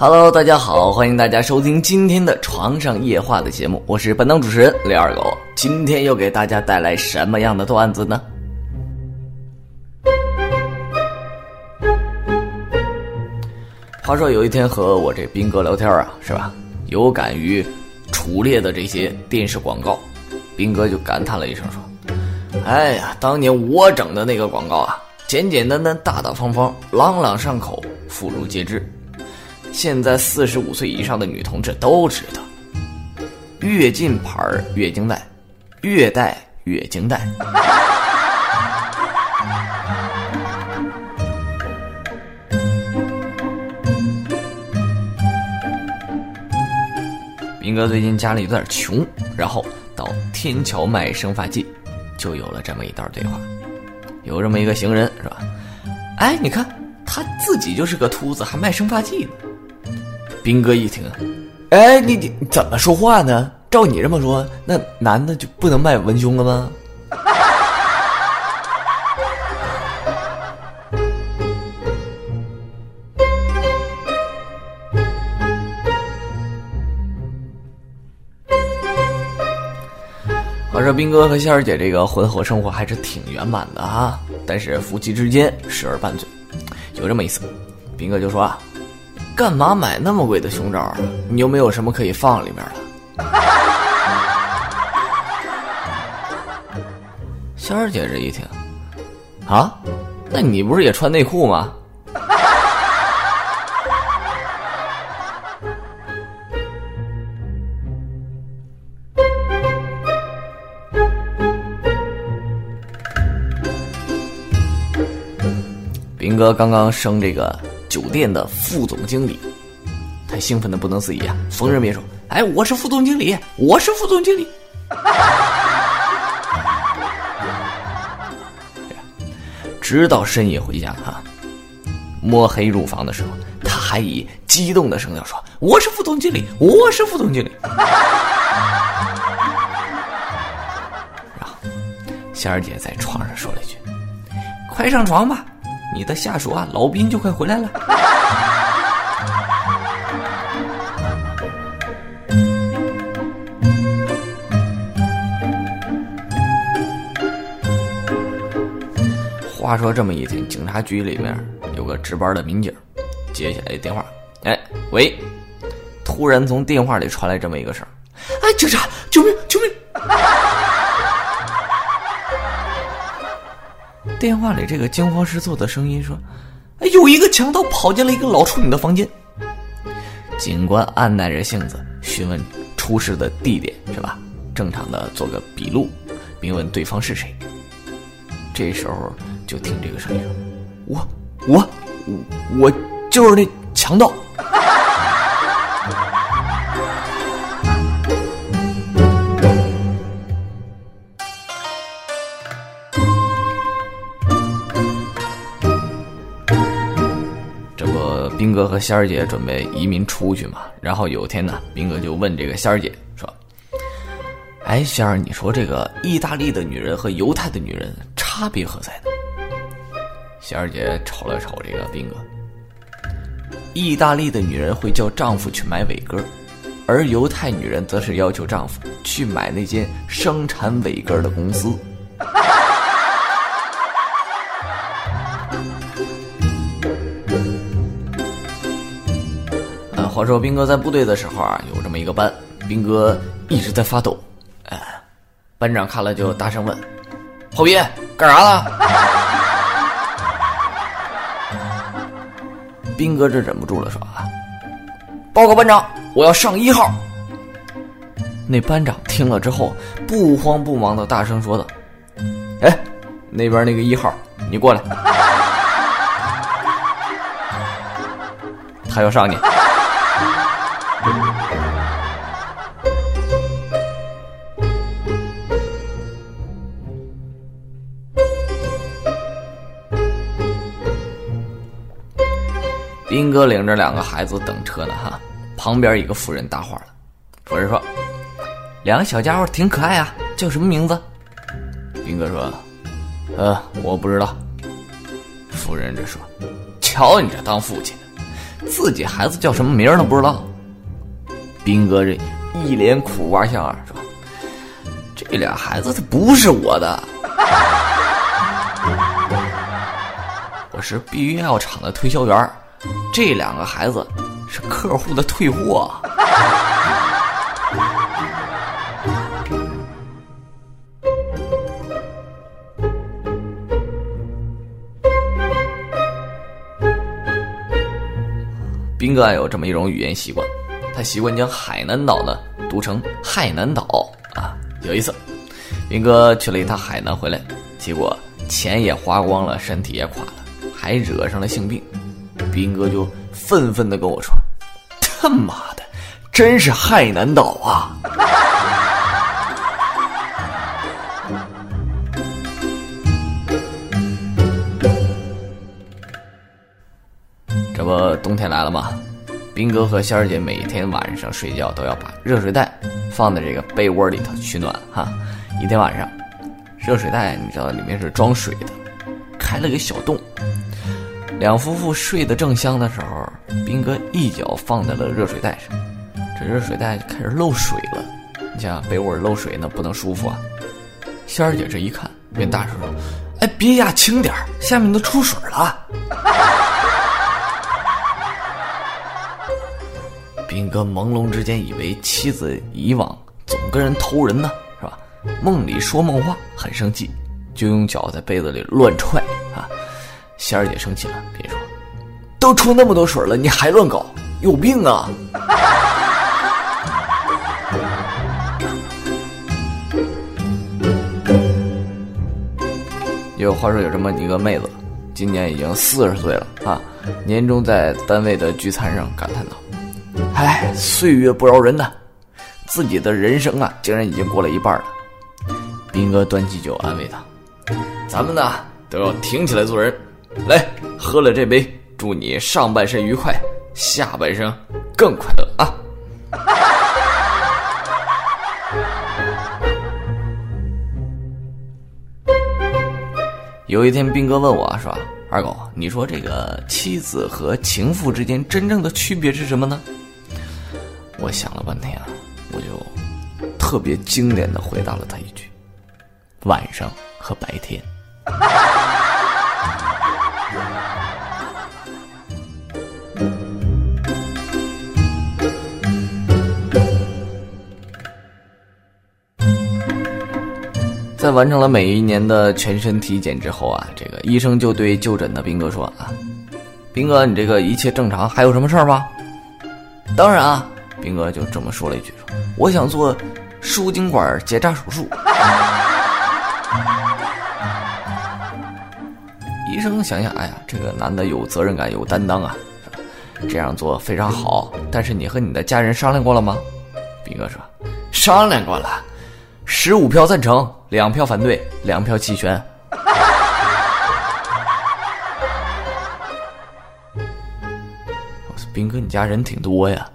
Hello，大家好，欢迎大家收听今天的床上夜话的节目，我是本档主持人李二狗。今天又给大家带来什么样的段子呢？话说有一天和我这斌哥聊天啊，是吧？有感于楚烈的这些电视广告，斌哥就感叹了一声说：“哎呀，当年我整的那个广告啊，简简单单、大大方方、朗朗上口、妇孺皆知。”现在四十五岁以上的女同志都知道，越近牌儿越经带，越带越经带。斌哥最近家里有点穷，然后到天桥卖生发剂，就有了这么一段对话。有这么一个行人是吧？哎，你看他自己就是个秃子，还卖生发剂呢。兵哥一听，哎，你你怎么说话呢？照你这么说，那男的就不能卖文胸了吗？话说兵哥和仙儿姐这个婚后生活还是挺圆满的啊，但是夫妻之间时而拌嘴。有这么一次，兵哥就说啊。干嘛买那么贵的胸罩啊？你又没有什么可以放里面的。仙儿姐这一听，啊，那你不是也穿内裤吗？兵哥刚刚升这个。酒店的副总经理，他兴奋的不能自已啊！逢人便说：“哎，我是副总经理，我是副总经理。” 直到深夜回家啊，摸黑入房的时候，他还以激动的声调说：“我是副总经理，我是副总经理。” 然后，仙儿姐在床上说了一句：“快上床吧。”你的下属啊，老兵就快回来了。话说这么一天，警察局里面有个值班的民警接下来电话，哎，喂！突然从电话里传来这么一个声哎，警察，救命，电话里这个惊慌失措的声音说：“哎，有一个强盗跑进了一个老处女的房间。”警官按耐着性子询问出事的地点，是吧？正常的做个笔录，并问对方是谁。这时候就听这个声音说：“我，我，我就是那强盗。”兵哥和仙儿姐准备移民出去嘛，然后有天呢，兵哥就问这个仙儿姐说：“哎，仙儿，你说这个意大利的女人和犹太的女人差别何在呢？”仙儿姐瞅了瞅这个兵哥，意大利的女人会叫丈夫去买伟哥，而犹太女人则是要求丈夫去买那间生产伟哥的公司。话说兵哥在部队的时候啊，有这么一个班，兵哥一直在发抖。哎，班长看了就大声问：“炮兵干啥了？” 兵哥这忍不住了，说：“啊，报告班长，我要上一号。”那班长听了之后，不慌不忙的大声说道：“哎，那边那个一号，你过来，他要上你。”斌哥领着两个孩子等车呢，哈，旁边一个妇人搭话了。妇人说：“两个小家伙挺可爱啊，叫什么名字？”斌哥说：“呃，我不知道。”夫人这说：“瞧你这当父亲的，自己孩子叫什么名都不知道。”兵哥这一脸苦瓜相啊说：“这俩孩子他不是我的。”我是避孕药厂的推销员，这两个孩子是客户的退货。斌哥有这么一种语言习惯，他习惯将海南岛呢读成海南岛啊。有一次，斌哥去了一趟海南回来，结果钱也花光了，身体也垮了。还惹上了性病，斌哥就愤愤的跟我说：“他妈的，真是海南岛啊！” 这不冬天来了吗？兵哥和仙儿姐每天晚上睡觉都要把热水袋放在这个被窝里头取暖哈。一天晚上，热水袋你知道里面是装水的，开了个小洞。两夫妇睡得正香的时候，兵哥一脚放在了热水袋上，这热水袋就开始漏水了。你想被窝漏水，那不能舒服啊！仙儿姐这一看，便大声说：“哎，别压轻点下面都出水了。”兵哥朦胧之间以为妻子以往总跟人偷人呢，是吧？梦里说梦话，很生气，就用脚在被子里乱踹啊。仙儿姐生气了，别说：“都出那么多水了，你还乱搞，有病啊！” 有话说，有这么一个妹子，今年已经四十岁了啊。年终在单位的聚餐上感叹道：“哎，岁月不饶人呐，自己的人生啊，竟然已经过了一半了。”兵哥端起酒安慰他：“咱们呢，都要挺起来做人。”来，喝了这杯，祝你上半身愉快，下半生更快乐啊！有一天，兵哥问我说：“二狗，你说这个妻子和情妇之间真正的区别是什么呢？”我想了半天啊，我就特别经典的回答了他一句：“晚上和白天。”在完成了每一年的全身体检之后啊，这个医生就对就诊的兵哥说啊：“兵哥，你这个一切正常，还有什么事儿吗？”“当然啊。”兵哥就这么说了一句：“说我想做输精管结扎手术。”医生想想，哎呀，这个男的有责任感、有担当啊，这样做非常好。但是你和你的家人商量过了吗？兵哥说：“商量过了。”十五票赞成，两票反对，两票弃权。我说，兵哥，你家人挺多呀。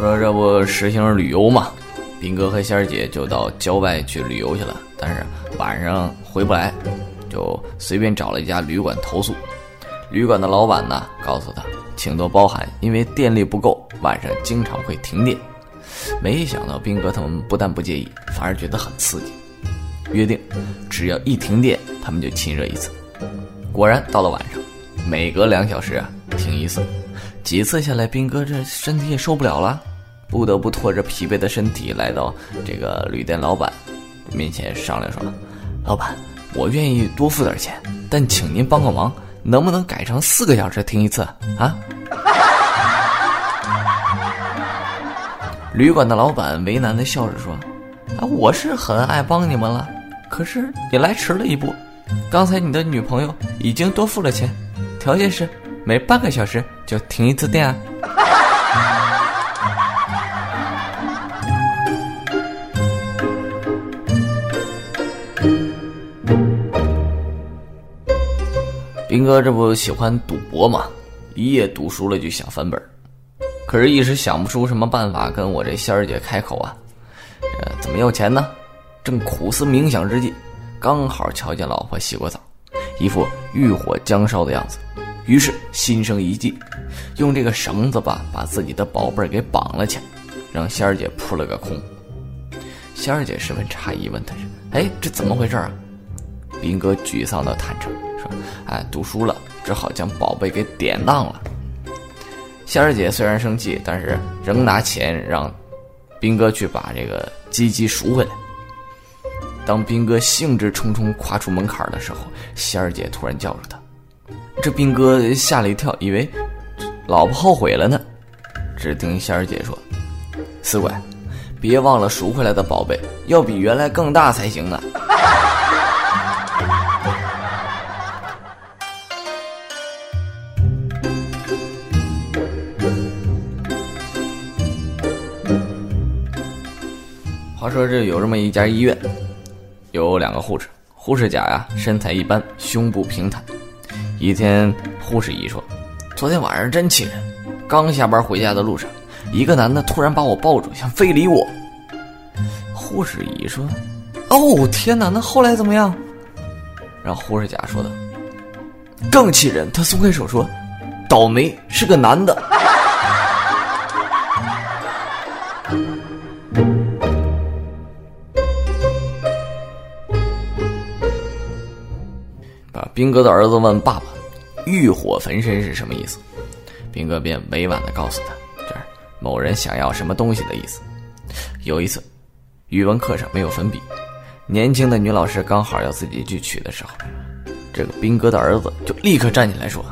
说，这不实行旅游嘛。斌哥和仙儿姐就到郊外去旅游去了，但是晚上回不来，就随便找了一家旅馆投宿。旅馆的老板呢，告诉他，请多包涵，因为电力不够，晚上经常会停电。没想到斌哥他们不但不介意，反而觉得很刺激。约定，只要一停电，他们就亲热一次。果然，到了晚上，每隔两小时啊停一次。几次下来，斌哥这身体也受不了了。不得不拖着疲惫的身体来到这个旅店老板面前商量说：“老板，我愿意多付点钱，但请您帮个忙，能不能改成四个小时停一次啊？” 旅馆的老板为难的笑着说：“啊，我是很爱帮你们了，可是你来迟了一步，刚才你的女朋友已经多付了钱，条件是每半个小时就停一次电啊。斌哥这不喜欢赌博嘛，一夜赌输了就想翻本可是一时想不出什么办法跟我这仙儿姐开口啊。呃，怎么要钱呢？正苦思冥想之际，刚好瞧见老婆洗过澡，一副欲火将烧的样子，于是心生一计，用这个绳子吧，把自己的宝贝给绑了起来，让仙儿姐扑了个空。仙儿姐十分诧异，问他是：“哎，这怎么回事啊？”斌哥沮丧的坦诚说：“哎，赌输了，只好将宝贝给典当了。”仙儿姐虽然生气，但是仍拿钱让斌哥去把这个鸡鸡赎回来。当兵哥兴致冲冲跨出门槛的时候，仙儿姐突然叫住他。这兵哥吓了一跳，以为老婆后悔了呢。只听仙儿姐说：“死鬼，别忘了赎回来的宝贝要比原来更大才行呢。”说这有这么一家医院。有两个护士，护士甲呀身材一般，胸部平坦。一天，护士乙说：“昨天晚上真气人，刚下班回家的路上，一个男的突然把我抱住，想非礼我。”护士乙说：“哦天哪，那后来怎么样？”然后护士甲说的更气人，他松开手说：“倒霉，是个男的。”兵哥的儿子问爸爸：“欲火焚身是什么意思？”兵哥便委婉的告诉他：“这是某人想要什么东西的意思。”有一次，语文课上没有粉笔，年轻的女老师刚好要自己去取的时候，这个兵哥的儿子就立刻站起来说：“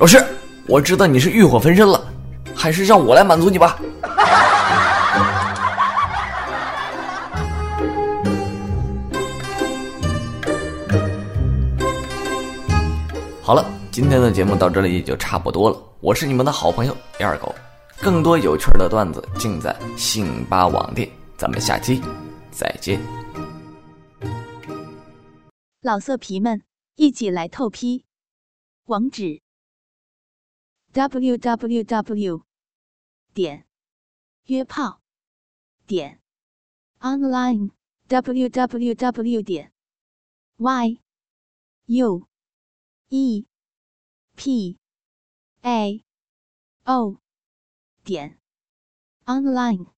老师，我知道你是欲火焚身了，还是让我来满足你吧。”好了，今天的节目到这里也就差不多了。我是你们的好朋友二狗，更多有趣的段子尽在信吧网店。咱们下期再见。老色皮们，一起来透批！网址：w w w 点约炮点 online w w w 点 y u。E p a o 点 online。